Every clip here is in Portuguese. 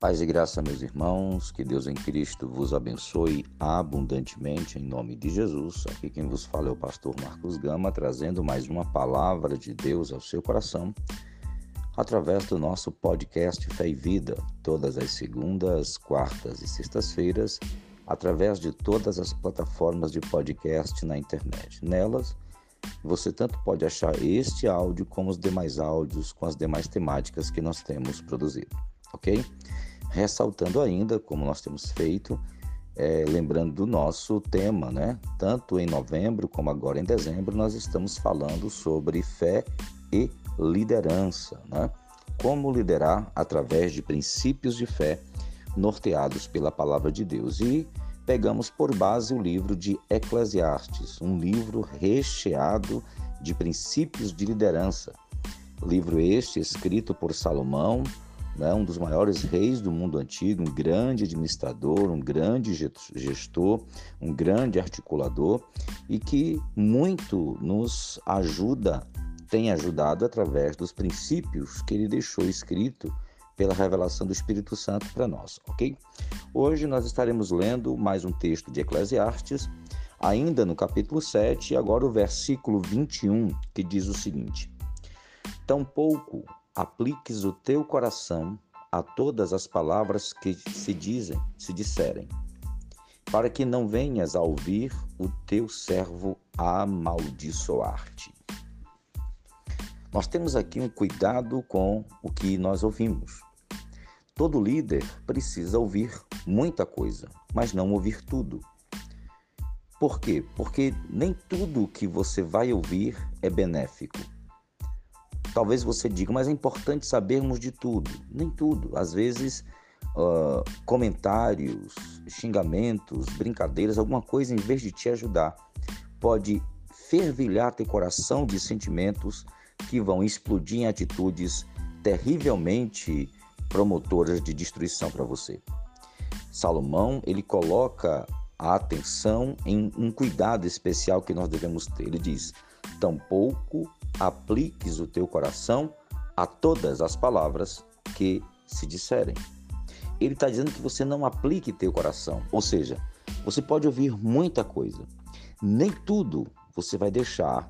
Paz e graça, meus irmãos, que Deus em Cristo vos abençoe abundantemente em nome de Jesus. Aqui quem vos fala é o pastor Marcos Gama, trazendo mais uma palavra de Deus ao seu coração, através do nosso podcast Fé e Vida, todas as segundas, quartas e sextas-feiras, através de todas as plataformas de podcast na internet. Nelas, você tanto pode achar este áudio como os demais áudios com as demais temáticas que nós temos produzido, ok? ressaltando ainda, como nós temos feito, é, lembrando do nosso tema, né? Tanto em novembro como agora em dezembro, nós estamos falando sobre fé e liderança, né? Como liderar através de princípios de fé norteados pela palavra de Deus. E pegamos por base o livro de Eclesiastes, um livro recheado de princípios de liderança. Livro este escrito por Salomão, né, um dos maiores reis do mundo antigo, um grande administrador, um grande gestor, um grande articulador e que muito nos ajuda, tem ajudado através dos princípios que ele deixou escrito pela revelação do Espírito Santo para nós, ok? Hoje nós estaremos lendo mais um texto de Eclesiastes, ainda no capítulo 7, e agora o versículo 21, que diz o seguinte: Tampouco apliques o teu coração a todas as palavras que se dizem, se disserem, para que não venhas a ouvir o teu servo amaldiçoar-te. Nós temos aqui um cuidado com o que nós ouvimos. Todo líder precisa ouvir muita coisa, mas não ouvir tudo. Por quê? Porque nem tudo que você vai ouvir é benéfico. Talvez você diga, mas é importante sabermos de tudo. Nem tudo. Às vezes, uh, comentários, xingamentos, brincadeiras, alguma coisa, em vez de te ajudar, pode fervilhar teu coração de sentimentos que vão explodir em atitudes terrivelmente promotoras de destruição para você. Salomão, ele coloca a atenção em um cuidado especial que nós devemos ter. Ele diz: tampouco apliques o teu coração a todas as palavras que se disserem. Ele está dizendo que você não aplique teu coração, ou seja, você pode ouvir muita coisa, nem tudo você vai deixar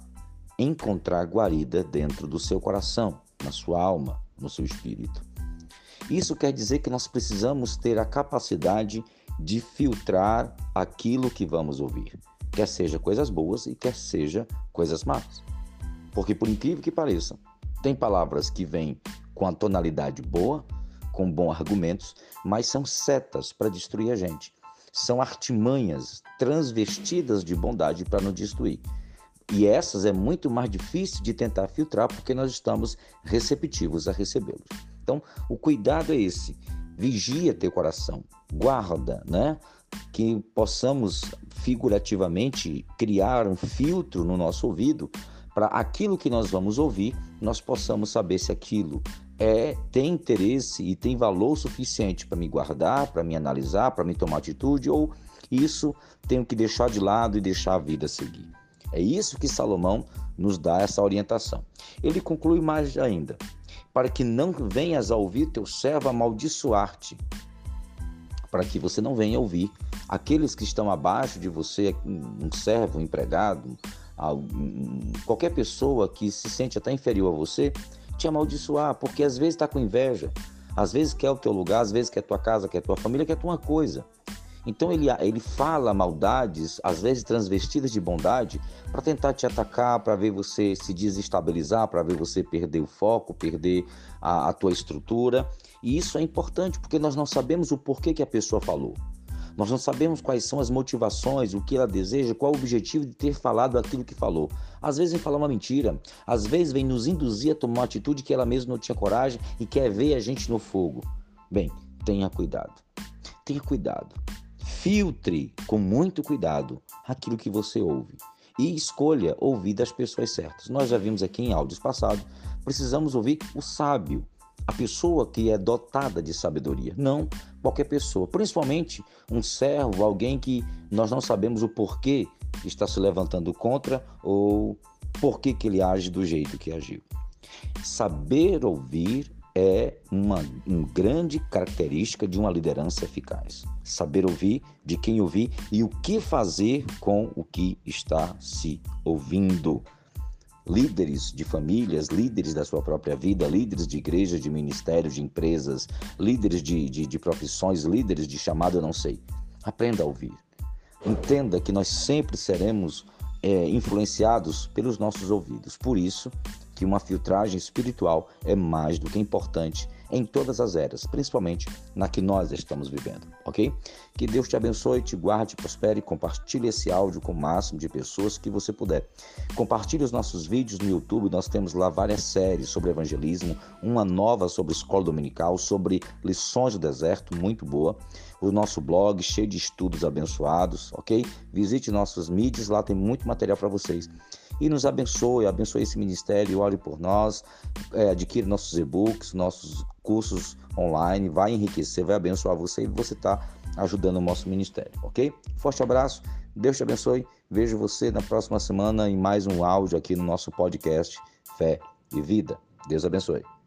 encontrar guarida dentro do seu coração, na sua alma, no seu espírito. Isso quer dizer que nós precisamos ter a capacidade de filtrar aquilo que vamos ouvir, quer seja coisas boas e quer seja coisas más. Porque, por incrível que pareça, tem palavras que vêm com a tonalidade boa, com bons argumentos, mas são setas para destruir a gente. São artimanhas transvestidas de bondade para nos destruir. E essas é muito mais difícil de tentar filtrar porque nós estamos receptivos a recebê-los. Então, o cuidado é esse. Vigia teu coração, guarda, né? Que possamos figurativamente criar um filtro no nosso ouvido para aquilo que nós vamos ouvir, nós possamos saber se aquilo é tem interesse e tem valor suficiente para me guardar, para me analisar, para me tomar atitude, ou isso tenho que deixar de lado e deixar a vida seguir. É isso que Salomão nos dá essa orientação. Ele conclui mais ainda: para que não venhas a ouvir teu servo amaldiçoar-te, para que você não venha ouvir aqueles que estão abaixo de você, um servo, um empregado, qualquer pessoa que se sente até inferior a você, te amaldiçoar, porque às vezes está com inveja, às vezes quer o teu lugar, às vezes quer tua casa, quer tua família, quer tua coisa. Então ele, ele fala maldades, às vezes transvestidas de bondade, para tentar te atacar, para ver você se desestabilizar, para ver você perder o foco, perder a, a tua estrutura. E isso é importante porque nós não sabemos o porquê que a pessoa falou. Nós não sabemos quais são as motivações, o que ela deseja, qual o objetivo de ter falado aquilo que falou. Às vezes vem falar uma mentira, às vezes vem nos induzir a tomar uma atitude que ela mesma não tinha coragem e quer ver a gente no fogo. Bem, tenha cuidado. Tenha cuidado. Filtre com muito cuidado aquilo que você ouve e escolha ouvir das pessoas certas. Nós já vimos aqui em áudios passados, precisamos ouvir o sábio, a pessoa que é dotada de sabedoria, não qualquer pessoa, principalmente um servo, alguém que nós não sabemos o porquê está se levantando contra ou por que ele age do jeito que agiu. Saber ouvir é uma, uma grande característica de uma liderança eficaz. Saber ouvir de quem ouvir e o que fazer com o que está se ouvindo. Líderes de famílias, líderes da sua própria vida, líderes de igrejas, de ministérios, de empresas, líderes de, de, de profissões, líderes de chamado, eu não sei. Aprenda a ouvir. Entenda que nós sempre seremos é, influenciados pelos nossos ouvidos. Por isso, que uma filtragem espiritual é mais do que importante em todas as eras, principalmente na que nós estamos vivendo, ok? Que Deus te abençoe, te guarde, prospere, compartilhe esse áudio com o máximo de pessoas que você puder. Compartilhe os nossos vídeos no YouTube, nós temos lá várias séries sobre evangelismo, uma nova sobre escola dominical, sobre lições do deserto, muito boa. O nosso blog cheio de estudos abençoados, ok? Visite nossas mídias, lá tem muito material para vocês e nos abençoe, abençoe esse ministério, ore por nós, é, adquire nossos e-books, nossos cursos online, vai enriquecer, vai abençoar você e você está ajudando o nosso ministério, ok? Forte abraço, Deus te abençoe, vejo você na próxima semana em mais um áudio aqui no nosso podcast Fé e Vida. Deus abençoe.